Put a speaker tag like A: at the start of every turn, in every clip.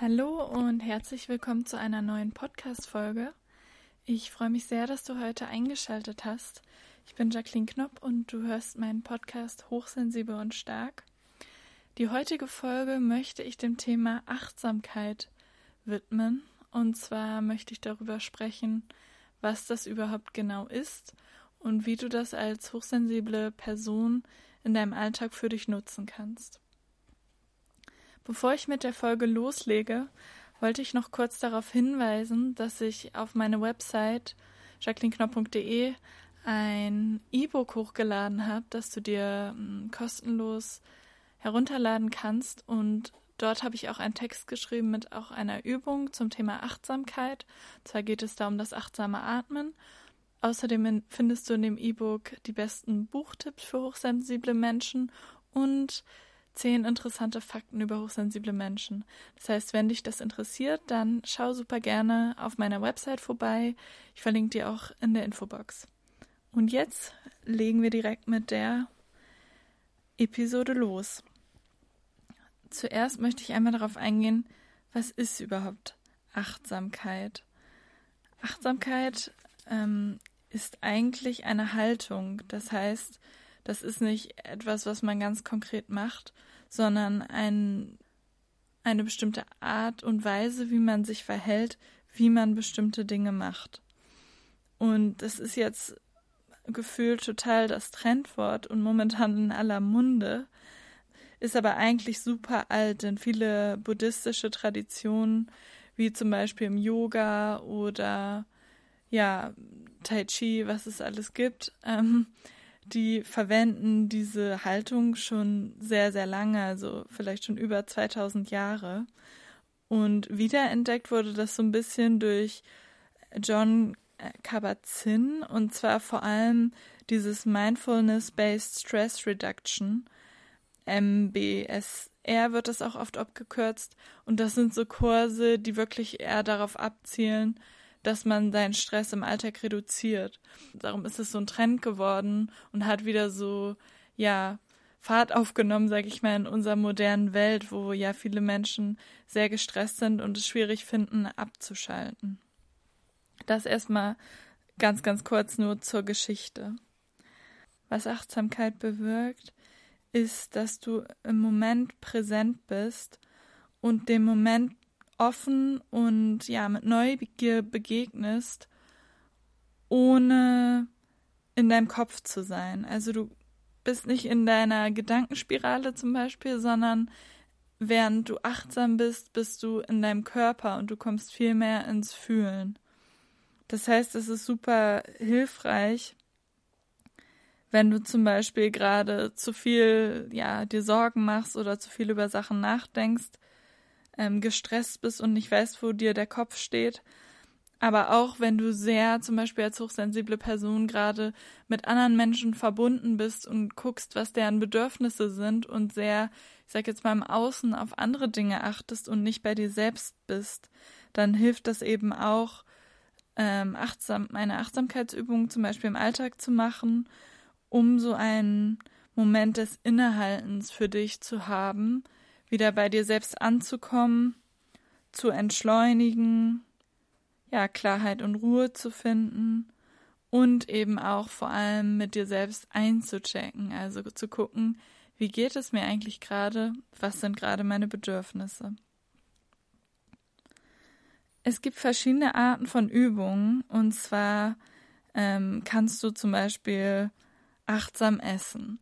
A: Hallo und herzlich willkommen zu einer neuen Podcast-Folge. Ich freue mich sehr, dass du heute eingeschaltet hast. Ich bin Jacqueline Knopp und du hörst meinen Podcast Hochsensibel und Stark. Die heutige Folge möchte ich dem Thema Achtsamkeit widmen. Und zwar möchte ich darüber sprechen, was das überhaupt genau ist und wie du das als hochsensible Person in deinem Alltag für dich nutzen kannst. Bevor ich mit der Folge loslege, wollte ich noch kurz darauf hinweisen, dass ich auf meine Website jacquelineknopp.de ein E-Book hochgeladen habe, das du dir hm, kostenlos herunterladen kannst. Und dort habe ich auch einen Text geschrieben mit auch einer Übung zum Thema Achtsamkeit. Und zwar geht es da um das achtsame Atmen. Außerdem findest du in dem E-Book die besten Buchtipps für hochsensible Menschen und zehn interessante Fakten über hochsensible Menschen. Das heißt, wenn dich das interessiert, dann schau super gerne auf meiner Website vorbei. Ich verlinke dir auch in der Infobox. Und jetzt legen wir direkt mit der Episode los. Zuerst möchte ich einmal darauf eingehen, was ist überhaupt Achtsamkeit? Achtsamkeit ähm, ist eigentlich eine Haltung. Das heißt, das ist nicht etwas, was man ganz konkret macht, sondern ein, eine bestimmte Art und Weise, wie man sich verhält, wie man bestimmte Dinge macht. Und das ist jetzt gefühlt total das Trendwort und momentan in aller Munde, ist aber eigentlich super alt, denn viele buddhistische Traditionen, wie zum Beispiel im Yoga oder ja, Tai Chi, was es alles gibt, ähm, die verwenden diese Haltung schon sehr, sehr lange, also vielleicht schon über 2000 Jahre. Und wiederentdeckt wurde das so ein bisschen durch John Kabat-Zinn und zwar vor allem dieses Mindfulness-Based Stress Reduction, MBSR wird das auch oft abgekürzt. Und das sind so Kurse, die wirklich eher darauf abzielen, dass man seinen Stress im Alltag reduziert. Darum ist es so ein Trend geworden und hat wieder so, ja, Fahrt aufgenommen, sage ich mal, in unserer modernen Welt, wo ja viele Menschen sehr gestresst sind und es schwierig finden, abzuschalten. Das erstmal ganz, ganz kurz nur zur Geschichte. Was Achtsamkeit bewirkt, ist, dass du im Moment präsent bist und dem Moment offen und ja mit Neugier begegnest, ohne in deinem Kopf zu sein. Also du bist nicht in deiner Gedankenspirale zum Beispiel, sondern während du achtsam bist, bist du in deinem Körper und du kommst viel mehr ins Fühlen. Das heißt, es ist super hilfreich, wenn du zum Beispiel gerade zu viel, ja, dir Sorgen machst oder zu viel über Sachen nachdenkst, ähm, gestresst bist und nicht weißt, wo dir der Kopf steht. Aber auch wenn du sehr, zum Beispiel als hochsensible Person, gerade mit anderen Menschen verbunden bist und guckst, was deren Bedürfnisse sind und sehr, ich sag jetzt mal im Außen auf andere Dinge achtest und nicht bei dir selbst bist, dann hilft das eben auch, ähm, achtsam, eine Achtsamkeitsübung zum Beispiel im Alltag zu machen, um so einen Moment des Innehaltens für dich zu haben, wieder bei dir selbst anzukommen, zu entschleunigen, ja, Klarheit und Ruhe zu finden und eben auch vor allem mit dir selbst einzuchecken, also zu gucken, wie geht es mir eigentlich gerade, was sind gerade meine Bedürfnisse. Es gibt verschiedene Arten von Übungen und zwar ähm, kannst du zum Beispiel achtsam essen.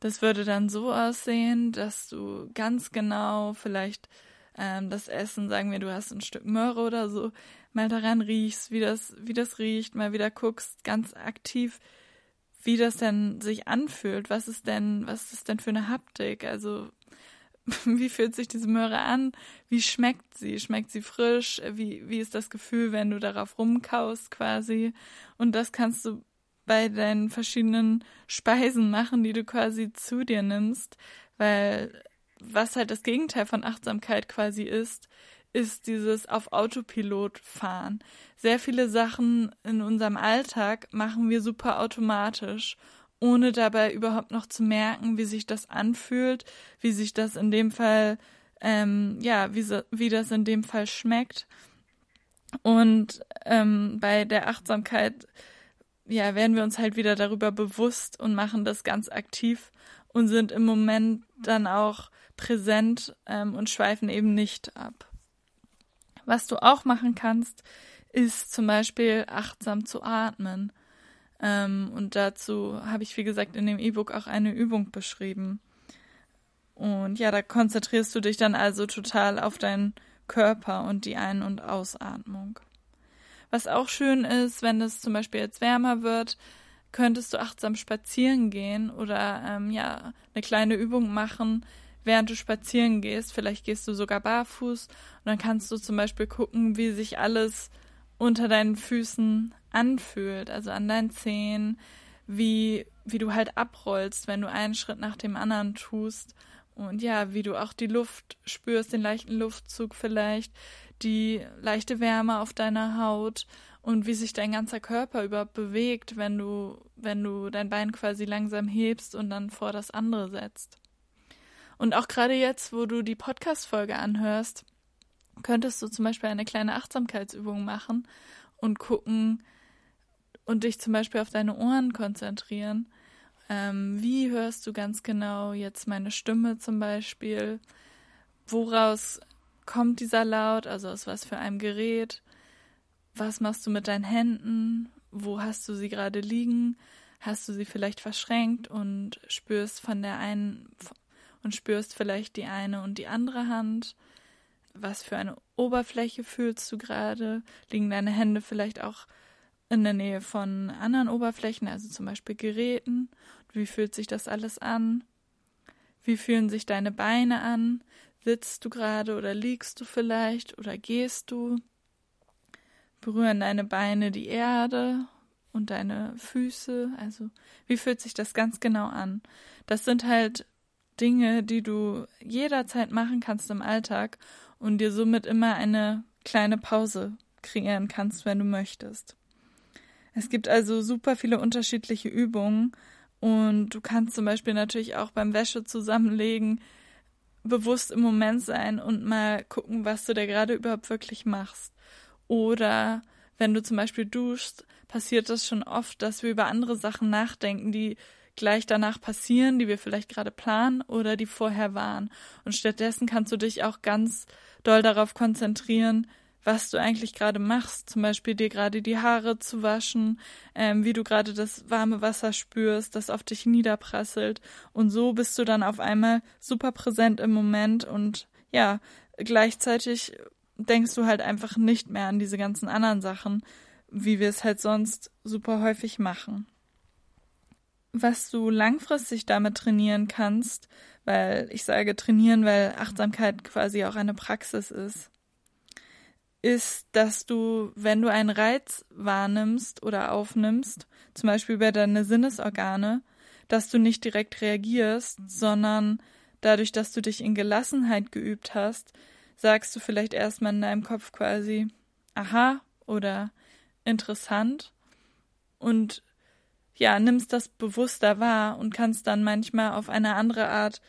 A: Das würde dann so aussehen, dass du ganz genau vielleicht ähm, das Essen, sagen wir, du hast ein Stück Möhre oder so, mal daran riechst, wie das, wie das riecht, mal wieder guckst, ganz aktiv, wie das denn sich anfühlt. Was ist denn, was ist denn für eine Haptik? Also, wie fühlt sich diese Möhre an? Wie schmeckt sie? Schmeckt sie frisch? Wie, wie ist das Gefühl, wenn du darauf rumkaust quasi? Und das kannst du bei deinen verschiedenen Speisen machen, die du quasi zu dir nimmst, weil was halt das Gegenteil von Achtsamkeit quasi ist, ist dieses auf Autopilot fahren. Sehr viele Sachen in unserem Alltag machen wir super automatisch, ohne dabei überhaupt noch zu merken, wie sich das anfühlt, wie sich das in dem Fall ähm, ja, wie, so, wie das in dem Fall schmeckt. Und ähm, bei der Achtsamkeit, ja, werden wir uns halt wieder darüber bewusst und machen das ganz aktiv und sind im Moment dann auch präsent ähm, und schweifen eben nicht ab. Was du auch machen kannst, ist zum Beispiel achtsam zu atmen. Ähm, und dazu habe ich, wie gesagt, in dem E-Book auch eine Übung beschrieben. Und ja, da konzentrierst du dich dann also total auf deinen Körper und die Ein- und Ausatmung. Was auch schön ist, wenn es zum Beispiel jetzt wärmer wird, könntest du achtsam spazieren gehen oder ähm, ja eine kleine Übung machen, während du spazieren gehst. Vielleicht gehst du sogar barfuß und dann kannst du zum Beispiel gucken, wie sich alles unter deinen Füßen anfühlt, also an deinen Zehen, wie wie du halt abrollst, wenn du einen Schritt nach dem anderen tust und ja, wie du auch die Luft spürst, den leichten Luftzug vielleicht, die leichte Wärme auf deiner Haut und wie sich dein ganzer Körper überhaupt bewegt, wenn du, wenn du dein Bein quasi langsam hebst und dann vor das andere setzt. Und auch gerade jetzt, wo du die Podcast-Folge anhörst, könntest du zum Beispiel eine kleine Achtsamkeitsübung machen und gucken und dich zum Beispiel auf deine Ohren konzentrieren ähm, wie hörst du ganz genau jetzt meine Stimme zum Beispiel? Woraus kommt dieser Laut? Also aus was für einem Gerät? Was machst du mit deinen Händen? Wo hast du sie gerade liegen? Hast du sie vielleicht verschränkt und spürst von der einen und spürst vielleicht die eine und die andere Hand? Was für eine Oberfläche fühlst du gerade? Liegen deine Hände vielleicht auch in der Nähe von anderen Oberflächen, also zum Beispiel Geräten? Wie fühlt sich das alles an? Wie fühlen sich deine Beine an? Sitzt du gerade oder liegst du vielleicht oder gehst du? Berühren deine Beine die Erde und deine Füße? Also, wie fühlt sich das ganz genau an? Das sind halt Dinge, die du jederzeit machen kannst im Alltag und dir somit immer eine kleine Pause kreieren kannst, wenn du möchtest. Es gibt also super viele unterschiedliche Übungen und du kannst zum Beispiel natürlich auch beim Wäsche zusammenlegen bewusst im Moment sein und mal gucken, was du da gerade überhaupt wirklich machst. Oder wenn du zum Beispiel duschst, passiert das schon oft, dass wir über andere Sachen nachdenken, die gleich danach passieren, die wir vielleicht gerade planen oder die vorher waren. Und stattdessen kannst du dich auch ganz doll darauf konzentrieren, was du eigentlich gerade machst, zum Beispiel dir gerade die Haare zu waschen, ähm, wie du gerade das warme Wasser spürst, das auf dich niederprasselt und so bist du dann auf einmal super präsent im Moment und ja, gleichzeitig denkst du halt einfach nicht mehr an diese ganzen anderen Sachen, wie wir es halt sonst super häufig machen. Was du langfristig damit trainieren kannst, weil ich sage trainieren, weil Achtsamkeit quasi auch eine Praxis ist, ist, dass du, wenn du einen Reiz wahrnimmst oder aufnimmst, zum Beispiel über deine Sinnesorgane, dass du nicht direkt reagierst, sondern dadurch, dass du dich in Gelassenheit geübt hast, sagst du vielleicht erstmal in deinem Kopf quasi, aha oder interessant und ja, nimmst das bewusster wahr und kannst dann manchmal auf eine andere Art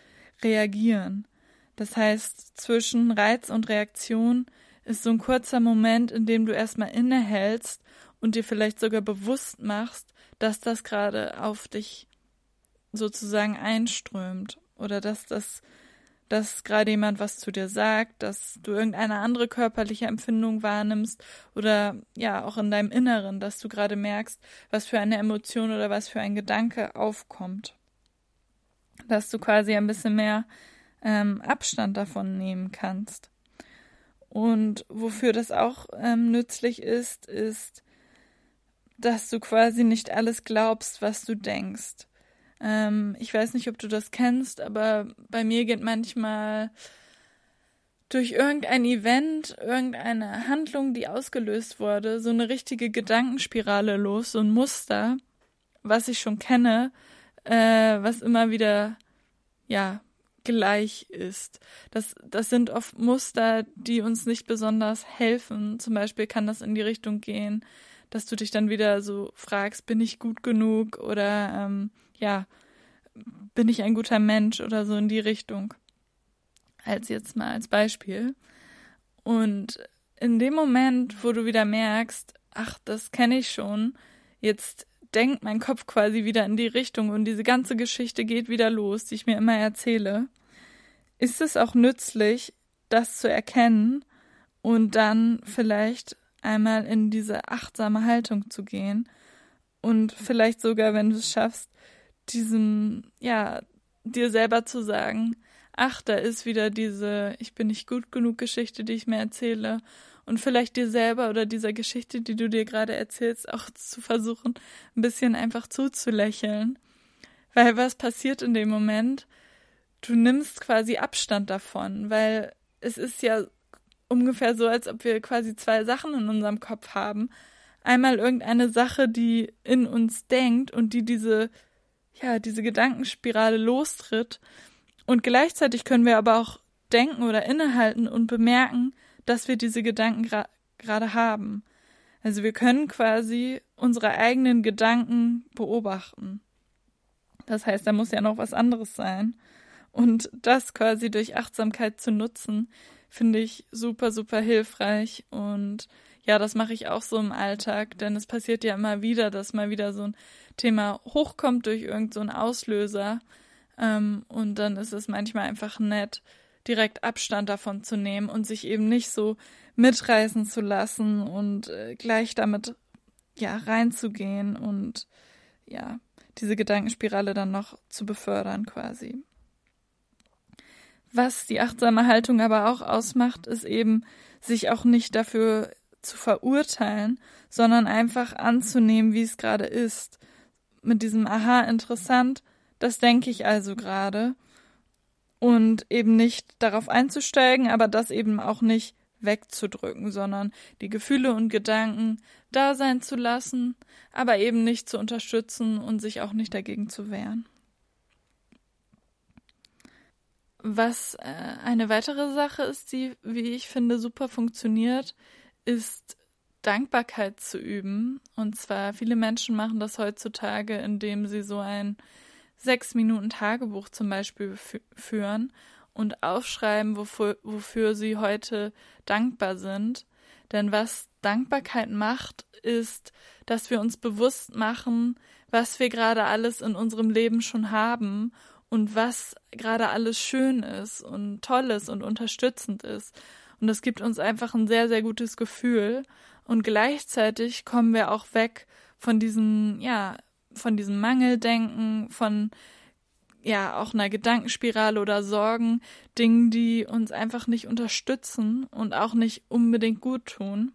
A: reagieren. Das heißt, zwischen Reiz und Reaktion ist so ein kurzer Moment, in dem du erstmal innehältst und dir vielleicht sogar bewusst machst, dass das gerade auf dich sozusagen einströmt oder dass das dass gerade jemand was zu dir sagt, dass du irgendeine andere körperliche Empfindung wahrnimmst oder ja auch in deinem Inneren, dass du gerade merkst, was für eine Emotion oder was für ein Gedanke aufkommt. Dass du quasi ein bisschen mehr ähm, Abstand davon nehmen kannst. Und wofür das auch ähm, nützlich ist, ist, dass du quasi nicht alles glaubst, was du denkst. Ähm, ich weiß nicht, ob du das kennst, aber bei mir geht manchmal durch irgendein Event, irgendeine Handlung, die ausgelöst wurde, so eine richtige Gedankenspirale los, so ein Muster, was ich schon kenne, äh, was immer wieder, ja, gleich ist. Das, das sind oft Muster, die uns nicht besonders helfen. Zum Beispiel kann das in die Richtung gehen, dass du dich dann wieder so fragst, bin ich gut genug oder ähm, ja, bin ich ein guter Mensch oder so in die Richtung. als jetzt mal als Beispiel. Und in dem Moment, wo du wieder merkst, ach, das kenne ich schon, jetzt denkt mein Kopf quasi wieder in die Richtung und diese ganze Geschichte geht wieder los, die ich mir immer erzähle, ist es auch nützlich, das zu erkennen und dann vielleicht einmal in diese achtsame Haltung zu gehen und vielleicht sogar, wenn du es schaffst, diesem, ja, dir selber zu sagen, ach, da ist wieder diese Ich bin nicht gut genug Geschichte, die ich mir erzähle. Und vielleicht dir selber oder dieser Geschichte, die du dir gerade erzählst, auch zu versuchen, ein bisschen einfach zuzulächeln. Weil was passiert in dem Moment? Du nimmst quasi Abstand davon, weil es ist ja ungefähr so, als ob wir quasi zwei Sachen in unserem Kopf haben. Einmal irgendeine Sache, die in uns denkt und die diese, ja, diese Gedankenspirale lostritt. Und gleichzeitig können wir aber auch denken oder innehalten und bemerken, dass wir diese Gedanken gerade haben. Also wir können quasi unsere eigenen Gedanken beobachten. Das heißt, da muss ja noch was anderes sein. Und das quasi durch Achtsamkeit zu nutzen, finde ich super, super hilfreich. Und ja, das mache ich auch so im Alltag, denn es passiert ja immer wieder, dass mal wieder so ein Thema hochkommt durch irgendeinen so Auslöser. Ähm, und dann ist es manchmal einfach nett, direkt Abstand davon zu nehmen und sich eben nicht so mitreißen zu lassen und äh, gleich damit ja reinzugehen und ja diese Gedankenspirale dann noch zu befördern quasi. Was die achtsame Haltung aber auch ausmacht, ist eben, sich auch nicht dafür zu verurteilen, sondern einfach anzunehmen, wie es gerade ist. Mit diesem Aha, interessant, das denke ich also gerade. Und eben nicht darauf einzusteigen, aber das eben auch nicht wegzudrücken, sondern die Gefühle und Gedanken da sein zu lassen, aber eben nicht zu unterstützen und sich auch nicht dagegen zu wehren. Was äh, eine weitere Sache ist, die, wie ich finde, super funktioniert, ist Dankbarkeit zu üben. Und zwar viele Menschen machen das heutzutage, indem sie so ein sechs Minuten Tagebuch zum Beispiel führen und aufschreiben, wofür, wofür sie heute dankbar sind. Denn was Dankbarkeit macht, ist, dass wir uns bewusst machen, was wir gerade alles in unserem Leben schon haben und was gerade alles schön ist und toll ist und unterstützend ist. Und das gibt uns einfach ein sehr, sehr gutes Gefühl. Und gleichzeitig kommen wir auch weg von diesem, ja, von diesem Mangeldenken, von ja, auch einer Gedankenspirale oder Sorgen, Dingen, die uns einfach nicht unterstützen und auch nicht unbedingt gut tun.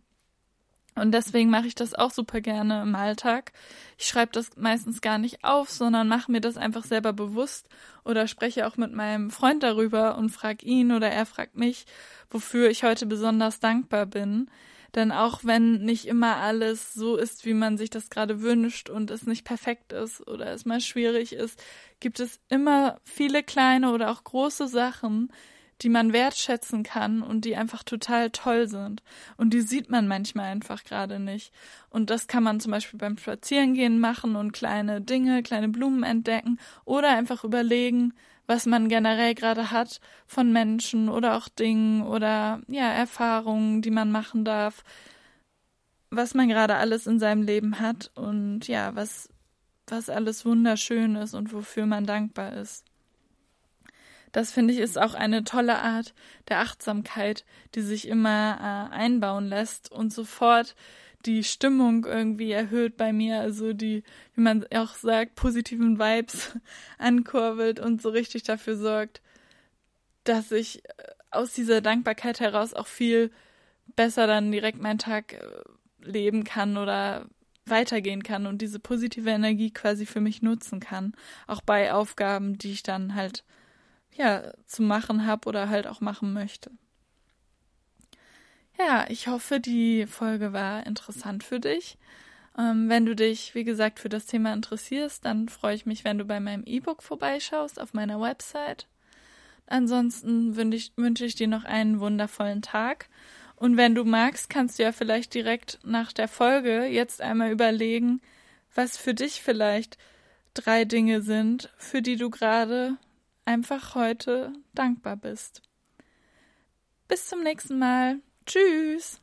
A: Und deswegen mache ich das auch super gerne im Alltag. Ich schreibe das meistens gar nicht auf, sondern mache mir das einfach selber bewusst oder spreche auch mit meinem Freund darüber und frage ihn oder er fragt mich, wofür ich heute besonders dankbar bin. Denn auch wenn nicht immer alles so ist, wie man sich das gerade wünscht und es nicht perfekt ist oder es mal schwierig ist, gibt es immer viele kleine oder auch große Sachen, die man wertschätzen kann und die einfach total toll sind. Und die sieht man manchmal einfach gerade nicht. Und das kann man zum Beispiel beim Spazierengehen machen und kleine Dinge, kleine Blumen entdecken oder einfach überlegen, was man generell gerade hat von Menschen oder auch Dingen oder ja, Erfahrungen, die man machen darf, was man gerade alles in seinem Leben hat und ja, was, was alles wunderschön ist und wofür man dankbar ist. Das finde ich ist auch eine tolle Art der Achtsamkeit, die sich immer äh, einbauen lässt und sofort die Stimmung irgendwie erhöht bei mir, also die, wie man auch sagt, positiven Vibes ankurbelt und so richtig dafür sorgt, dass ich äh, aus dieser Dankbarkeit heraus auch viel besser dann direkt meinen Tag äh, leben kann oder weitergehen kann und diese positive Energie quasi für mich nutzen kann, auch bei Aufgaben, die ich dann halt ja, zu machen habe oder halt auch machen möchte. Ja, ich hoffe, die Folge war interessant für dich. Ähm, wenn du dich, wie gesagt, für das Thema interessierst, dann freue ich mich, wenn du bei meinem E-Book vorbeischaust auf meiner Website. Ansonsten wünsche ich, wünsche ich dir noch einen wundervollen Tag. Und wenn du magst, kannst du ja vielleicht direkt nach der Folge jetzt einmal überlegen, was für dich vielleicht drei Dinge sind, für die du gerade einfach heute dankbar bist. Bis zum nächsten Mal. Tschüss.